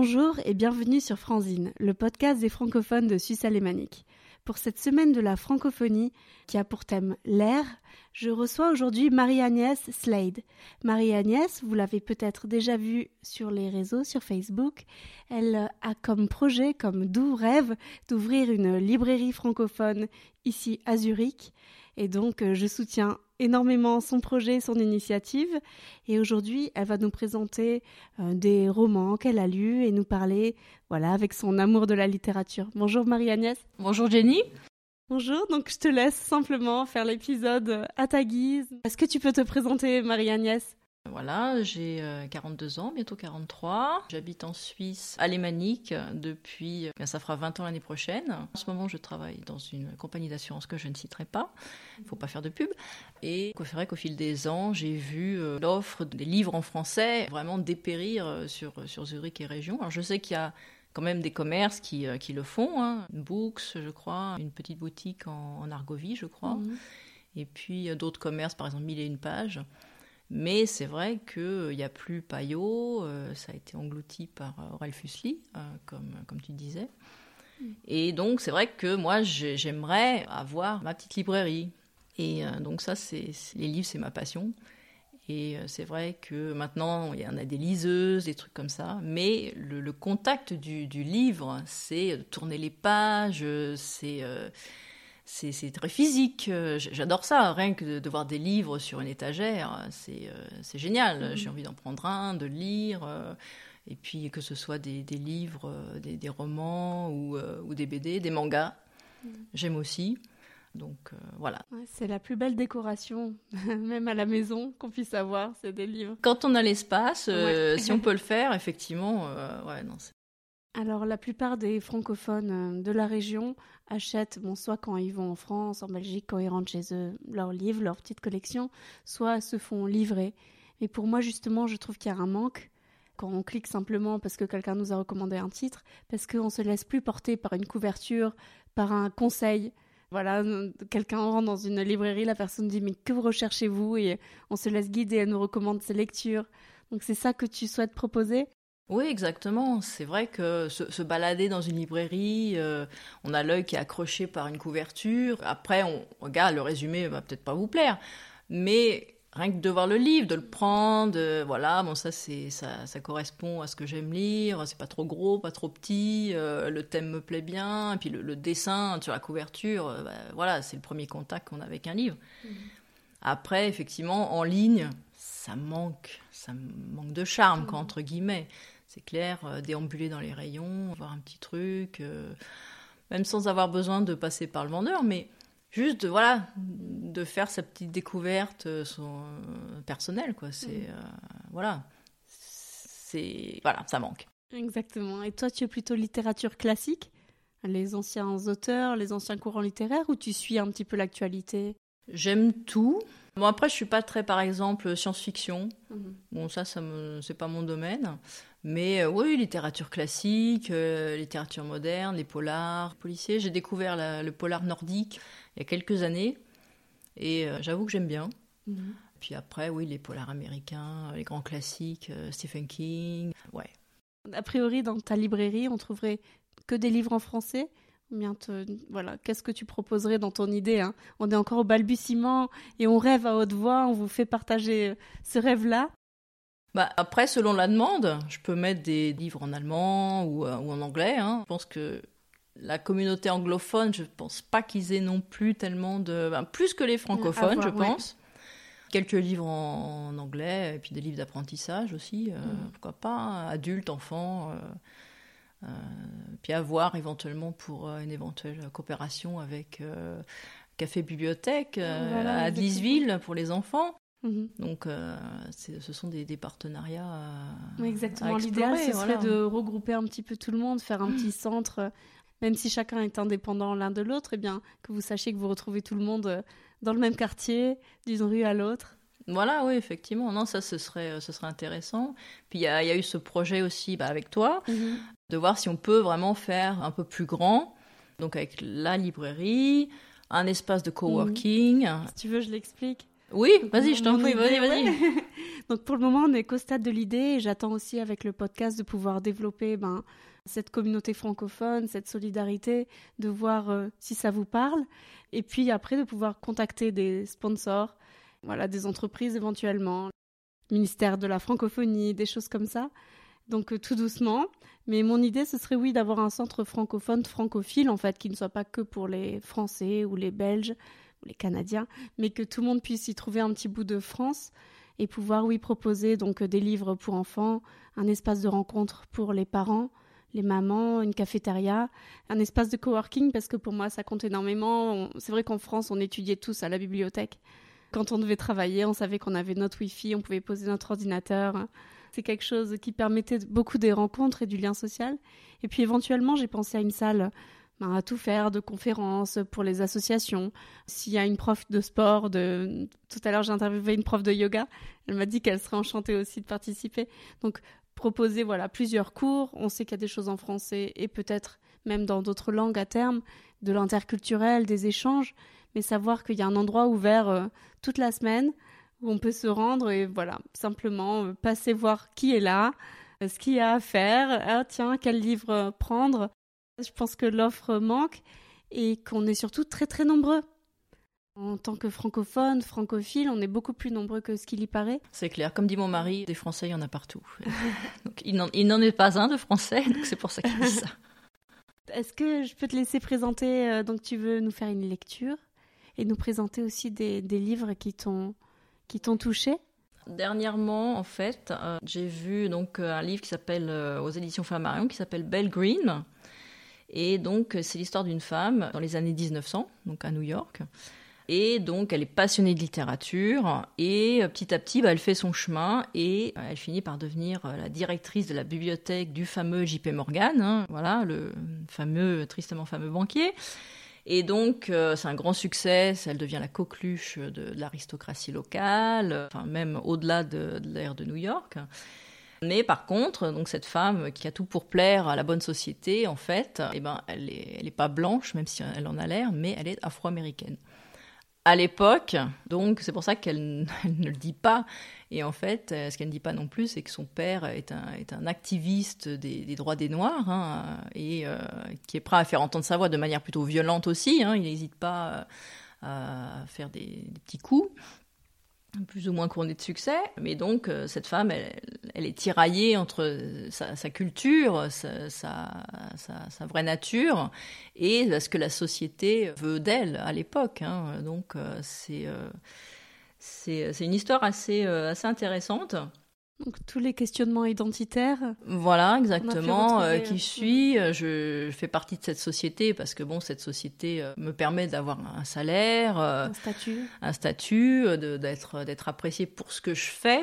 Bonjour et bienvenue sur Franzine, le podcast des francophones de Suisse alémanique. Pour cette semaine de la francophonie, qui a pour thème l'air, je reçois aujourd'hui Marie-Agnès Slade. Marie-Agnès, vous l'avez peut-être déjà vue sur les réseaux, sur Facebook. Elle a comme projet, comme doux rêve, d'ouvrir une librairie francophone ici à Zurich. Et donc, je soutiens énormément son projet, son initiative. Et aujourd'hui, elle va nous présenter euh, des romans qu'elle a lus et nous parler, voilà, avec son amour de la littérature. Bonjour Marie-Agnès. Bonjour Jenny. Bonjour, donc je te laisse simplement faire l'épisode à ta guise. Est-ce que tu peux te présenter Marie-Agnès? Voilà, j'ai 42 euh, ans, bientôt 43. J'habite en Suisse alémanique depuis, euh, ça fera 20 ans l'année prochaine. En ce moment, je travaille dans une compagnie d'assurance que je ne citerai pas. Il ne faut pas faire de pub. Et c'est vrai qu'au fil des ans, j'ai vu euh, l'offre des livres en français vraiment dépérir sur, sur Zurich et région. Alors je sais qu'il y a quand même des commerces qui, qui le font. Hein. Books, je crois, une petite boutique en, Argovie, je crois. Mhm. Et puis d'autres commerces, par exemple, Mille et une pages. Mais c'est vrai qu'il n'y a plus Payot, euh, ça a été englouti par euh, Aurel Fusli, euh, comme, comme tu disais. Mm. Et donc c'est vrai que moi j'aimerais avoir ma petite librairie. Et donc ça, c'est les livres, c'est ma passion. Et c'est vrai que maintenant, il y en a des liseuses, des trucs comme ça. Mais le, contact du, du livre, c'est tourner les pages, c'est c'est très physique. Euh, j'adore ça, rien que de, voir des livres sur une étagère, c'est euh, génial. Mm-hmm. J'ai envie d'en prendre un, de lire. Euh, et puis que ce soit des, livres, des, romans ou, des BD, des mangas, mm. j'aime aussi. Donc voilà. c'est la plus belle décoration, même à la maison, qu'on puisse avoir, c'est des livres. Quand on a l'espace, si on peut le faire, effectivement, ouais, non, alors la plupart des francophones de la région achètent, bon, soit quand ils vont en France, en Belgique, quand ils rentrent chez eux, leurs livres, leur petite collection, soit se font livrer. Et pour moi, justement, je trouve qu'il y a un manque quand on clique simplement parce que quelqu'un nous a recommandé un titre, parce qu'on se laisse plus porter par une couverture, par un conseil. Voilà, quelqu'un rentre dans une librairie, la personne dit mais que recherchez-vous? Et on se laisse guider, elle nous recommande ses lectures. Donc c'est ça que tu souhaites proposer? Oui, exactement. C'est vrai que se, balader dans une librairie, euh, on a l'œil qui est accroché par une couverture. Après, on regarde le résumé, va peut-être pas vous plaire, mais rien que de voir le livre, de le prendre, voilà, bon ça c'est ça, ça, correspond à ce que j'aime lire. C'est pas trop gros, pas trop petit. Euh, le thème me plaît bien, et puis le, dessin sur la couverture, euh, bah, voilà, c'est le premier contact qu'on a avec un livre. Mmh. Après, effectivement, en ligne, ça manque, ça manque de charme, mmh. entre guillemets c'est clair, euh, déambuler dans les rayons, voir un petit truc, même sans avoir besoin de passer par le vendeur, mais juste voilà, de faire sa petite découverte euh, son, personnelle, quoi. C'est, mm. voilà, c'est, voilà, ça manque. Exactement. Et toi, tu es plutôt littérature classique les anciens auteurs, les anciens courants littéraires, ou tu suis un petit peu l'actualité? J'aime tout. Bon, après, je suis pas très, par exemple, science-fiction. Mhm. Bon, ça, ça me... c'est pas mon domaine. Mais euh, oui, littérature classique, euh, littérature moderne, les polars, policiers. J'ai découvert le polar nordique il y a quelques années. Et euh, j'avoue que j'aime bien. Mhm. Puis après, oui, les polars américains, les grands classiques, Stephen King. Ouais. A priori, dans ta librairie, on trouverait que des livres en français Bien voilà, qu'est-ce que tu proposerais dans ton idée hein? On est encore au balbutiement et on rêve à haute voix, on vous fait partager euh, ce rêve-là. Bah après, selon la demande, je peux mettre des livres en allemand ou, euh, en anglais. Hein. Je pense que la communauté anglophone, je pense pas qu'ils aient non plus tellement de... Ben, plus que les francophones, je pense. Quelques livres en, anglais, et puis des livres d'apprentissage aussi, euh, mm. pourquoi pas, hein, adultes, enfants. Euh, puis à voir éventuellement pour euh, une éventuelle coopération avec euh, Café Bibliothèque à Adlisville pour les enfants. Mhm. Donc, ce sont des, partenariats. exactement. L'idéal, ce serait de regrouper un petit peu tout le monde, faire un petit centre, même si chacun est indépendant l'un de l'autre, eh bien que vous sachiez que vous retrouvez tout le monde dans le même quartier, d'une rue à l'autre. Voilà, oui, effectivement. Non, ça, ce serait, ce serait intéressant. Puis il y, a eu ce projet aussi bah, avec toi, mhm. de voir si on peut vraiment faire un peu plus grand. Donc avec la librairie, un espace de coworking. Si tu veux, je l'explique. Oui, vas-y, je t'en prie, vas-y, vas-y. Donc pour le moment, on est qu'au stade de l'idée et j'attends aussi avec le podcast de pouvoir développer ben, cette communauté francophone, cette solidarité, de voir euh, si ça vous parle et puis après de pouvoir contacter des sponsors, voilà, des entreprises éventuellement, ministère de la francophonie, des choses comme ça. Donc euh, tout doucement. Mais mon idée, ce serait oui d'avoir un centre francophone, francophile en fait, qui ne soit pas que pour les Français ou les Belges ou les Canadiens, mais que tout le monde puisse y trouver un petit bout de France et pouvoir oui proposer donc des livres pour enfants, un espace de rencontre pour les parents, les mamans, une cafétéria, un espace de coworking parce que pour moi ça compte énormément. C'est vrai qu'en France on étudiait tous à la bibliothèque. Quand on devait travailler, on savait qu'on avait notre wifi, on pouvait poser notre ordinateur. C'est quelque chose qui permettait beaucoup des rencontres et du lien social. Et puis éventuellement j'ai pensé à une salle ben, à tout faire, de conférences pour les associations. S'il y a une prof de sport, de... tout à l'heure j'ai interviewé une prof de yoga, elle m'a dit qu'elle serait enchantée aussi de participer. Donc proposer voilà plusieurs cours, on sait qu'il y a des choses en français et peut-être même dans d'autres langues à terme, de l'interculturel, des échanges, mais savoir qu'il y a un endroit ouvert euh, toute la semaine où on peut se rendre et voilà, simplement euh, passer voir qui est là, euh, ce qu'il y a à faire, ah tiens, quel livre prendre, je pense que l'offre manque et qu'on est surtout très très nombreux. En tant que francophone, francophile, on est beaucoup plus nombreux que ce qu'il y paraît. C'est clair. Comme dit mon mari, des Français, il y en a partout. donc, il n'en est pas un de Français, donc c'est pour ça qu'il dit ça. Est-ce que je peux te laisser présenter euh, Donc, tu veux nous faire une lecture et nous présenter aussi des, livres qui t'ont qui t'ont touché? Dernièrement, en fait, euh, j'ai vu donc un livre qui s'appelle euh, aux éditions Flammarion qui s'appelle Belle Green et donc, c'est l'histoire d'une femme dans les années 1900, donc à New York. Et donc, elle est passionnée de littérature et euh, petit à petit, bah, elle fait son chemin et euh, elle finit par devenir euh, la directrice de la bibliothèque du fameux JP Morgan, hein, voilà, le fameux, tristement fameux banquier. Et donc, c'est un grand succès. Elle devient la coqueluche de, l'aristocratie locale, enfin même au-delà de, de l'ère de New York. Mais par contre, donc cette femme qui a tout pour plaire à la bonne société, en fait, eh ben, elle n'est elle est pas blanche, même si elle en a l'air, mais elle est afro-américaine. À l'époque, donc c'est pour ça qu'elle ne le dit pas. Et en fait, ce qu'elle ne dit pas non plus, c'est que son père est un, est un activiste des, droits des Noirs hein, et euh, qui est prêt à faire entendre sa voix de manière plutôt violente aussi. Hein. il n'hésite pas à faire des, des petits coups plus ou moins couronnée de succès, mais donc euh, cette femme, elle, est tiraillée entre sa, culture, sa, sa, vraie nature, et ce que la société veut d'elle à l'époque. Hein. Donc euh, euh, c'est c'est une histoire assez, assez intéressante. Donc tous les questionnements identitaires. Voilà, exactement. Euh, qui suis euh, je, fais partie de cette société parce que bon, cette société euh, me permet d'avoir un salaire, un statut, un statut, d'être d'être apprécié pour ce que je fais,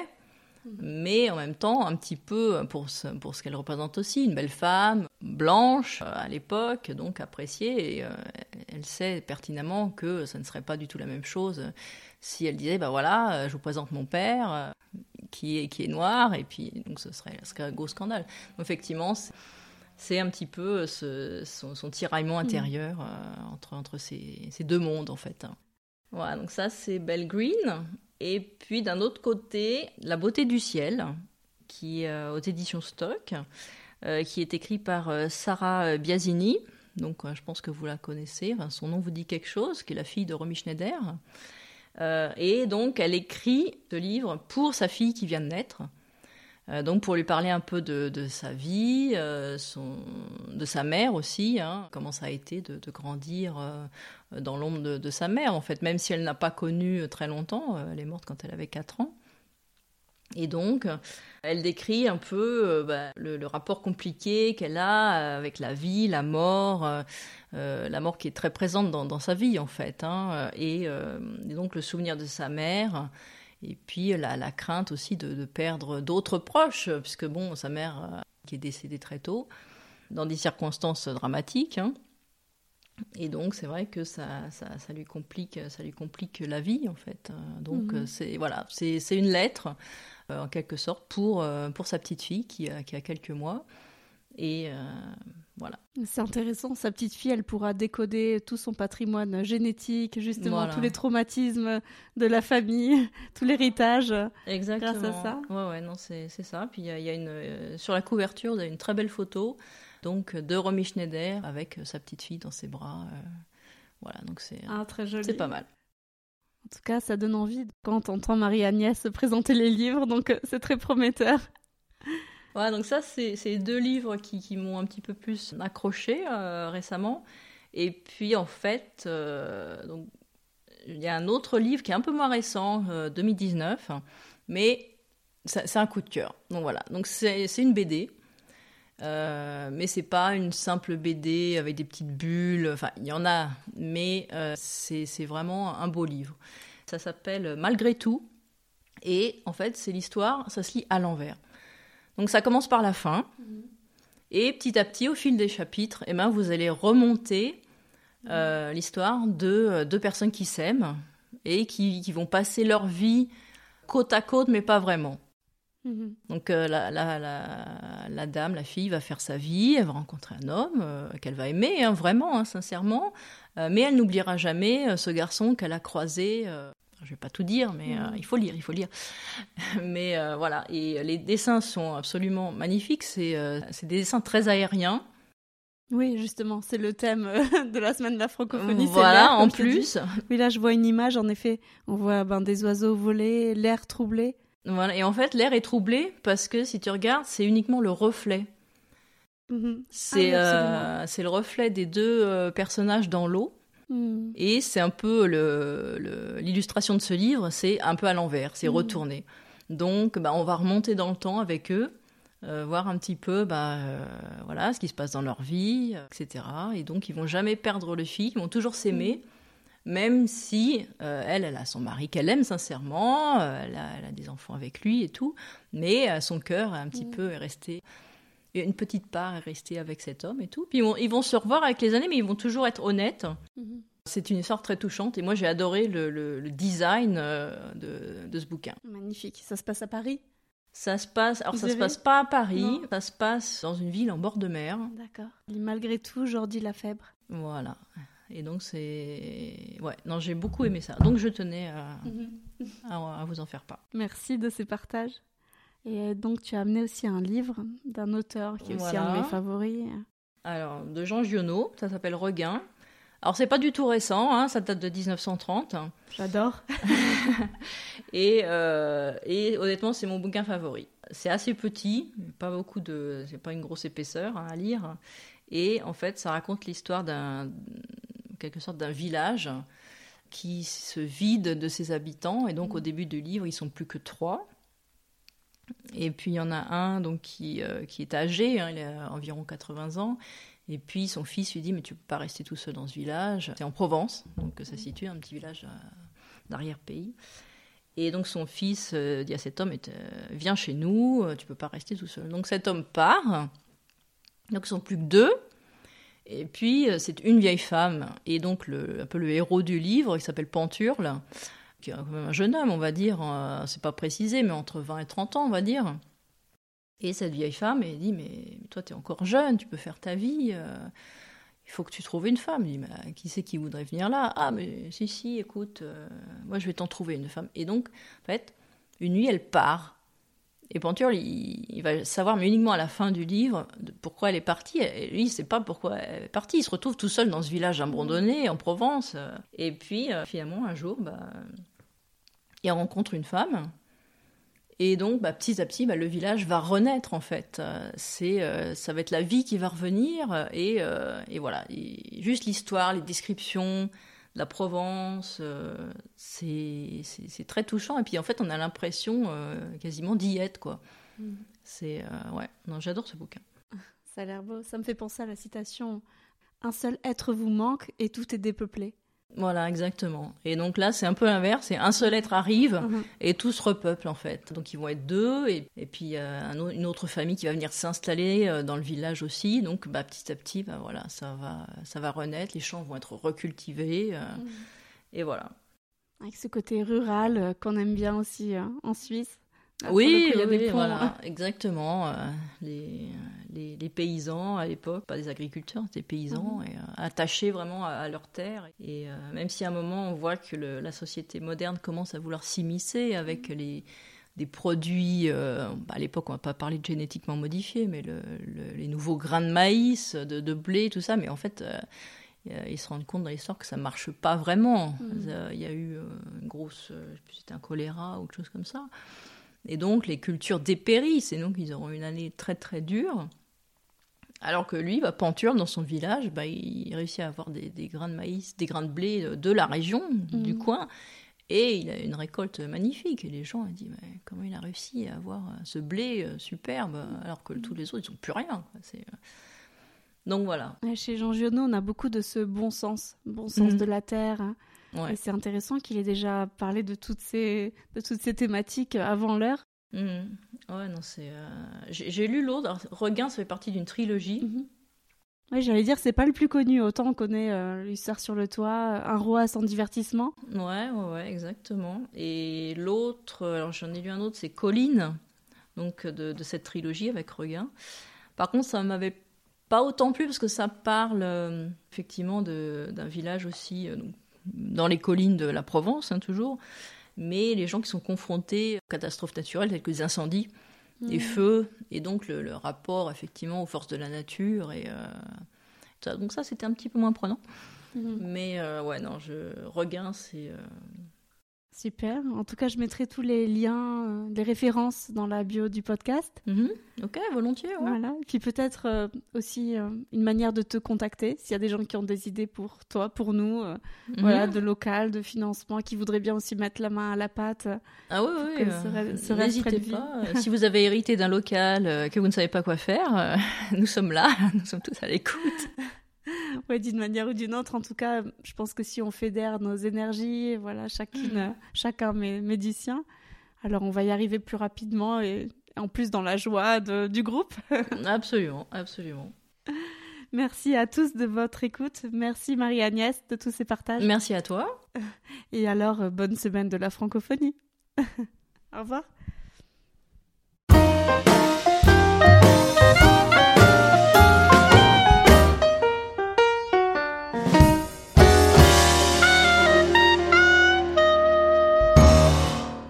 mhm. mais en même temps un petit peu pour ce, pour ce qu'elle représente aussi, une belle femme blanche à l'époque, donc appréciée. Et elle sait pertinemment que ça ne serait pas du tout la même chose si elle disait, bah voilà, je vous présente mon père qui est, qui est noir, et puis donc ce serait, ce serait un gros scandale. effectivement, c'est un petit peu ce, son, tiraillement mm. intérieur euh, entre, entre ces, ces, deux mondes, en fait. Voilà, donc ça, c'est Belle Green. Et puis, d'un autre côté, La beauté du ciel, qui est euh, aux éditions Stock, euh, qui est écrit par Sarah Biasini. Donc, je pense que vous la connaissez. Enfin, son nom vous dit quelque chose, qui est la fille de Romy Schneider. Euh, et donc, elle écrit ce livre pour sa fille qui vient de naître. Euh, donc, pour lui parler un peu de, sa vie, euh, de sa mère aussi, hein, comment ça a été de, grandir dans l'ombre de, sa mère, en fait, même si elle n'a pas connu très longtemps. elle est morte quand elle avait 4 ans. Et donc, elle décrit un peu euh, bah, le, rapport compliqué qu'elle a avec la vie, la mort, euh, euh, la mort qui est très présente dans, sa vie en fait, hein, et, donc le souvenir de sa mère, et puis la, crainte aussi de, perdre d'autres proches, puisque bon, sa mère qui est décédée très tôt, dans des circonstances dramatiques. Hein. Et donc c'est vrai que ça, ça, lui complique, ça lui complique la vie en fait. Donc mhm. c'est voilà, c'est une lettre euh, en quelque sorte pour, euh, pour sa petite fille qui a, qui a quelques mois. Et euh, voilà. C'est intéressant. Sa petite fille, elle pourra décoder tout son patrimoine génétique, justement Voilà. tous les traumatismes de la famille, tout l'héritage. Exactement. Grâce à ça. Ouais, ouais, non, c'est ça. Puis il y a, il y a une, euh, sur la couverture, il y a une très belle photo donc, de Romy Schneider avec euh, sa petite fille dans ses bras. euh, voilà, donc c'est Ah, très joli. c'est pas mal. En tout cas, ça donne envie quand on entend Marie-Agnès présenter les livres, donc euh, c'est très prometteur. Voilà, donc ça, c'est deux livres qui, qui m'ont un petit peu plus accroché euh, récemment. Et puis, en fait, euh, donc, il y a un autre livre qui est un peu moins récent, euh, 2019, mais c'est un coup de cœur. Donc voilà, donc c'est c'est une BD. Euh, mais c'est pas une simple BD avec des petites bulles. Enfin, il y en a, mais euh, c'est vraiment un beau livre. Ça s'appelle Malgré tout. Et en fait, c'est l'histoire, ça se lit à l'envers. Donc ça commence par la fin. Et petit à petit, au fil des chapitres, eh ben, vous allez remonter euh, l'histoire de deux personnes qui s'aiment et qui, qui vont passer leur vie côte à côte, mais pas vraiment. Mhm. Donc euh, la, la, la, la dame, la fille va faire sa vie, elle va rencontrer un homme euh, qu'elle va aimer, hein, vraiment, hein, sincèrement, Euh, mais elle n'oubliera jamais ce garçon qu'elle a croisé. je vais pas tout dire, mais Mhm. il faut lire, il faut lire. mais voilà, et les dessins sont absolument magnifiques. C'est des dessins très aériens. Oui, justement, c'est le thème de la semaine de la francophonie. voilà, en plus. Oui, là, je vois une image, en effet. On voit ben, des oiseaux voler, l'air troublé. Voilà, et en fait, l'air est troublé parce que si tu regardes, c'est uniquement le reflet. Mhm. C'est Ah euh, c'est le reflet des deux euh, personnages dans l'eau. Mhm. Et c'est un peu le- le- l'illustration de ce livre, c'est un peu à l'envers, c'est Mhm. retourné. Donc, bah, on va remonter dans le temps avec eux, euh, voir un petit peu, bah, voilà, ce qui se passe dans leur vie, etc. Et donc, ils vont jamais perdre le fil, ils vont toujours s'aimer, même si euh, elle, elle a son mari qu'elle aime sincèrement, euh, elle, a, elle a des enfants avec lui et tout, mais euh, son cœur un petit Mhm. peu est resté. Une petite part est restée avec cet homme et tout. Puis ils vont, ils vont se revoir avec les années, mais ils vont toujours être honnêtes. Mhm. C'est une histoire très touchante et moi j'ai adoré le, le- le design de, de ce bouquin. Magnifique. Ça se passe à Paris? Ça se passe, alors Vous ça se passe pas à Paris, Non. ça se passe dans une ville en bord de mer. D'accord. Malgré tout, Jordi Lafèbre. Voilà. Et donc c'est, ouais, non j'ai beaucoup aimé ça. Donc je tenais à, à- à vous en faire part. Merci de ces partages. Et donc, tu as amené aussi un livre d'un auteur qui est aussi un de mes favoris. Alors de Jean Giono, ça s'appelle Regain. Alors c'est pas du tout récent, hein, ça date de 1930. J'adore. Et, euh, et honnêtement, c'est mon bouquin favori. C'est assez petit, pas beaucoup de, c'est pas une grosse épaisseur hein, à lire. Et en fait, ça raconte l'histoire d'un, quelque sorte, d'un village qui se vide de ses habitants. Et donc, au début du livre, ils sont plus que trois. Et puis, il y en a un donc qui, euh, qui est âgé, hein, il a environ 80 ans. Et puis, son fils lui dit, mais tu peux pas rester tout seul dans ce village. C'est en Provence, donc ça se situe, un petit village euh, d'arrière-pays. Et donc son fils euh, dit à cet homme, viens chez nous, tu peux pas rester tout seul. Donc cet homme part, donc ils sont plus que deux, et puis euh, c'est une vieille femme, et donc le, un peu le héros du livre, il s'appelle Panturle, qui est quand même un jeune homme, on va dire, euh, c'est pas précisé, mais entre 20 et 30 ans, on va dire. Et cette vieille femme, elle dit, mais toi tu es encore jeune, tu peux faire ta vie, euh, il faut que tu trouves une femme. Il dit, mais qui c'est qui voudrait venir là? Ah, mais si, si, écoute, moi je vais t'en trouver une femme. Et donc, en fait, une nuit, elle part. Et Panturle, il, va savoir, mais uniquement à la fin du livre, pourquoi elle est partie. Et lui, il sait pas pourquoi elle est partie. Il se retrouve tout seul dans ce village abandonné, en Provence. Et puis, euh, finalement, un jour, bah, il rencontre une femme. Et donc, bah, petit à petit, bah, le village va renaître, en fait. Euh, c'est, euh, ça va être la vie qui va revenir. Et, et voilà, juste l'histoire, les descriptions, la Provence, euh, c'est, très touchant. Et puis, en fait, on a l'impression euh, quasiment d'y être, quoi. Mm. C'est, euh, ouais, non, j'adore ce bouquin. Ça a l'air beau. Ça me fait penser à la citation Un seul être vous manque et tout est dépeuplé. Voilà, exactement. Et donc là, c'est un peu l'inverse. C'est un seul être arrive Mhm. et tout se repeuple en fait. Donc ils vont être deux et, et puis euh, un une autre famille qui va venir s'installer euh, dans le village aussi. Donc bah, petit à petit, bah, voilà, ça va, ça va renaître. Les champs vont être recultivés euh, Mhm. et voilà. Avec ce côté rural qu'on aime bien aussi en Suisse. Là, oui, coup, il y a oui, des ponts, voilà, exactement. euh, les, les, paysans à l'époque, pas des agriculteurs, des paysans, mhm. et, attachés vraiment à, leur terre. Et même si à un moment on voit que la société moderne commence à vouloir s'immiscer avec mhm. les des produits, bah, à l'époque on va pas parler de génétiquement modifiés, mais les nouveaux grains de maïs, de, blé, tout ça, mais en fait ils se rendent compte dans l'histoire que ça marche pas vraiment. Mm. Il y a eu euh, une grosse, euh, c'était un choléra ou quelque chose comme ça. Et donc les cultures dépérissent et donc ils auront une année très très dure. Alors que lui, bah, Panturme, dans son village, bah, il réussit à avoir des, grains de maïs, des grains de blé de la région, du mm. coin. Et il a une récolte magnifique. Et les gens ont dit mais comment il a réussi à avoir ce blé euh, superbe alors que tous les autres, ils n'ont plus rien. C'est donc voilà. Chez Jean Giono, on a beaucoup de ce bon sens, bon sens mhm. de la terre. Et c'est intéressant qu'il ait déjà parlé de toutes ces, de toutes ces thématiques avant l'heure. Mhm. Ouais, non, c'est. Euh, j'ai lu l'autre. Regain, ça fait partie d'une trilogie. Mhm. Oui, j'allais dire, c'est pas le plus connu. Autant on connaît euh, L'Hussard sur le toit, Un roi sans divertissement. Ouais, ouais, ouais exactement. Et l'autre, alors j'en ai lu un autre, c'est Colline, donc de, de, cette trilogie avec Regain. Par contre, ça m'avait pas autant plus parce que ça parle euh, effectivement d'un village aussi euh, dans les collines de la Provence, hein, toujours, mais les gens qui sont confrontés aux catastrophes naturelles telles que les incendies, les mmh. feux, et donc le, rapport effectivement aux forces de la nature. Et, euh, donc ça, c'était un petit peu moins prenant. Mmh. Mais ouais, non, je regain, c'est Super. En tout cas, je mettrai tous les liens, euh, les références dans la bio du podcast. Mhm. Ok, volontiers. Voilà. Et puis peut-être euh, aussi euh, une manière de te contacter s'il y a des gens qui ont des idées pour toi, pour nous, mhm. voilà, de local, de financement, qui voudraient bien aussi mettre la main à la pâte. Ah oui, oui. N'hésitez pas. si vous avez hérité d'un local que vous ne savez pas quoi faire, nous sommes là. Nous sommes tous à l'écoute. ouais, d'une manière ou d'une autre. En tout cas, je pense que si on fédère nos énergies, voilà, chacune, mm. chacun médecin, alors on va y arriver plus rapidement et en plus dans la joie du groupe. absolument, absolument. Merci à tous de votre écoute. Merci Marie-Agnès de tous ces partages. Merci à toi. Et alors, euh, bonne semaine de la francophonie. Au revoir.